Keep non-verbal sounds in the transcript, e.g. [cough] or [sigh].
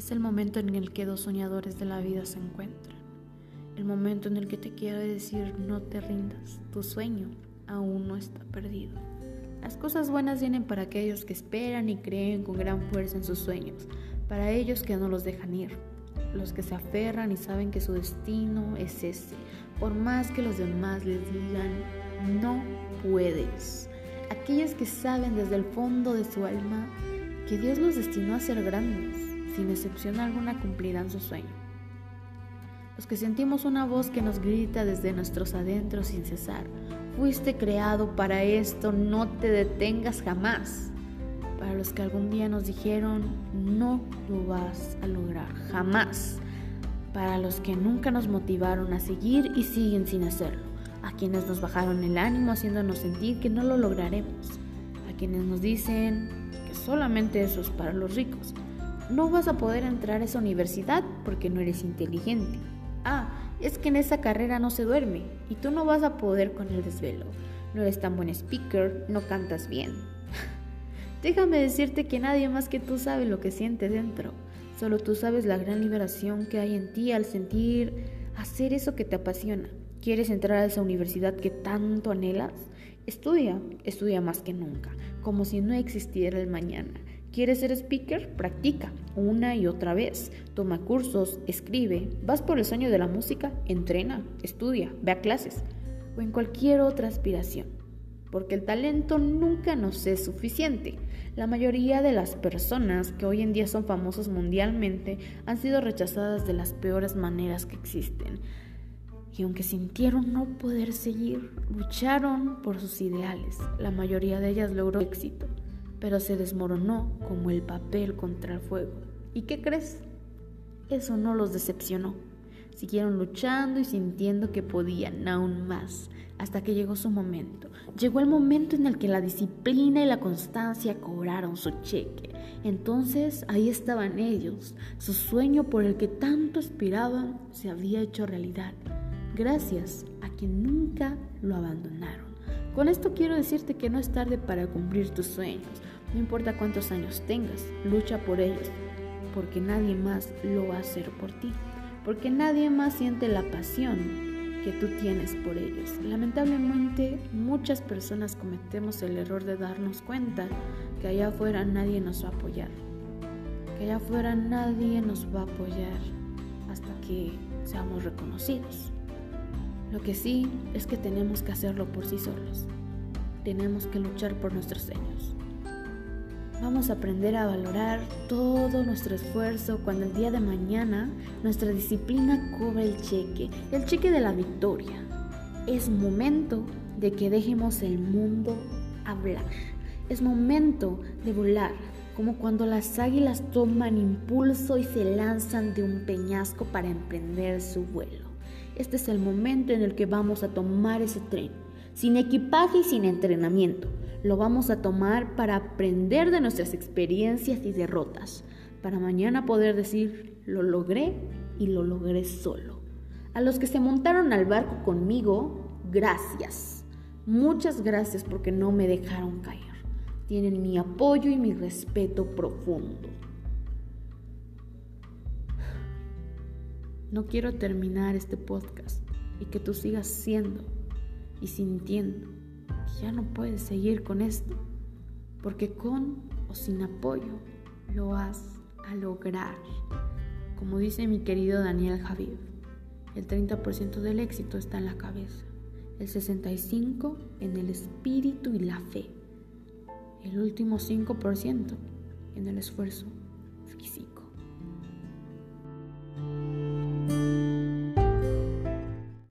Es el momento en el que dos soñadores de la vida se encuentran. El momento en el que te quiero decir no te rindas, tu sueño aún no está perdido. Las cosas buenas vienen para aquellos que esperan y creen con gran fuerza en sus sueños, para ellos que no los dejan ir, los que se aferran y saben que su destino es ese, por más que los demás les digan no puedes. Aquellos que saben desde el fondo de su alma que Dios los destinó a ser grandes, sin excepción alguna cumplirán su sueño. Los que sentimos una voz que nos grita desde nuestros adentros sin cesar, fuiste creado para esto, no te detengas jamás. Para los que algún día nos dijeron, no lo vas a lograr, jamás. Para los que nunca nos motivaron a seguir y siguen sin hacerlo a quienes nos bajaron el ánimo haciéndonos sentir que no lo lograremos, a quienes nos dicen que solamente eso es para los ricos. No vas a poder entrar a esa universidad porque no eres inteligente. Ah, es que en esa carrera no se duerme y tú no vas a poder con el desvelo. No eres tan buen speaker, no cantas bien. [laughs] Déjame decirte que nadie más que tú sabe lo que siente dentro. Solo tú sabes la gran liberación que hay en ti al sentir hacer eso que te apasiona. ¿Quieres entrar a esa universidad que tanto anhelas? Estudia, estudia más que nunca, como si no existiera el mañana. ¿Quieres ser speaker? Practica una y otra vez. Toma cursos, escribe. ¿Vas por el sueño de la música? Entrena, estudia, ve a clases o en cualquier otra aspiración. Porque el talento nunca nos es suficiente. La mayoría de las personas que hoy en día son famosas mundialmente han sido rechazadas de las peores maneras que existen y aunque sintieron no poder seguir, lucharon por sus ideales. La mayoría de ellas logró éxito, pero se desmoronó como el papel contra el fuego. ¿Y qué crees? Eso no los decepcionó. Siguieron luchando y sintiendo que podían aún más, hasta que llegó su momento. Llegó el momento en el que la disciplina y la constancia cobraron su cheque. Entonces ahí estaban ellos. Su sueño por el que tanto aspiraban se había hecho realidad gracias quien nunca lo abandonaron. Con esto quiero decirte que no es tarde para cumplir tus sueños. No importa cuántos años tengas, lucha por ellos, porque nadie más lo va a hacer por ti, porque nadie más siente la pasión que tú tienes por ellos. Lamentablemente, muchas personas cometemos el error de darnos cuenta que allá afuera nadie nos va a apoyar, que allá afuera nadie nos va a apoyar hasta que seamos reconocidos. Lo que sí es que tenemos que hacerlo por sí solos. Tenemos que luchar por nuestros sueños. Vamos a aprender a valorar todo nuestro esfuerzo cuando el día de mañana nuestra disciplina cobre el cheque, el cheque de la victoria. Es momento de que dejemos el mundo hablar. Es momento de volar, como cuando las águilas toman impulso y se lanzan de un peñasco para emprender su vuelo. Este es el momento en el que vamos a tomar ese tren, sin equipaje y sin entrenamiento. Lo vamos a tomar para aprender de nuestras experiencias y derrotas, para mañana poder decir, lo logré y lo logré solo. A los que se montaron al barco conmigo, gracias. Muchas gracias porque no me dejaron caer. Tienen mi apoyo y mi respeto profundo. No quiero terminar este podcast y que tú sigas siendo y sintiendo que ya no puedes seguir con esto, porque con o sin apoyo lo vas a lograr. Como dice mi querido Daniel Javier, el 30% del éxito está en la cabeza, el 65% en el espíritu y la fe, el último 5% en el esfuerzo físico.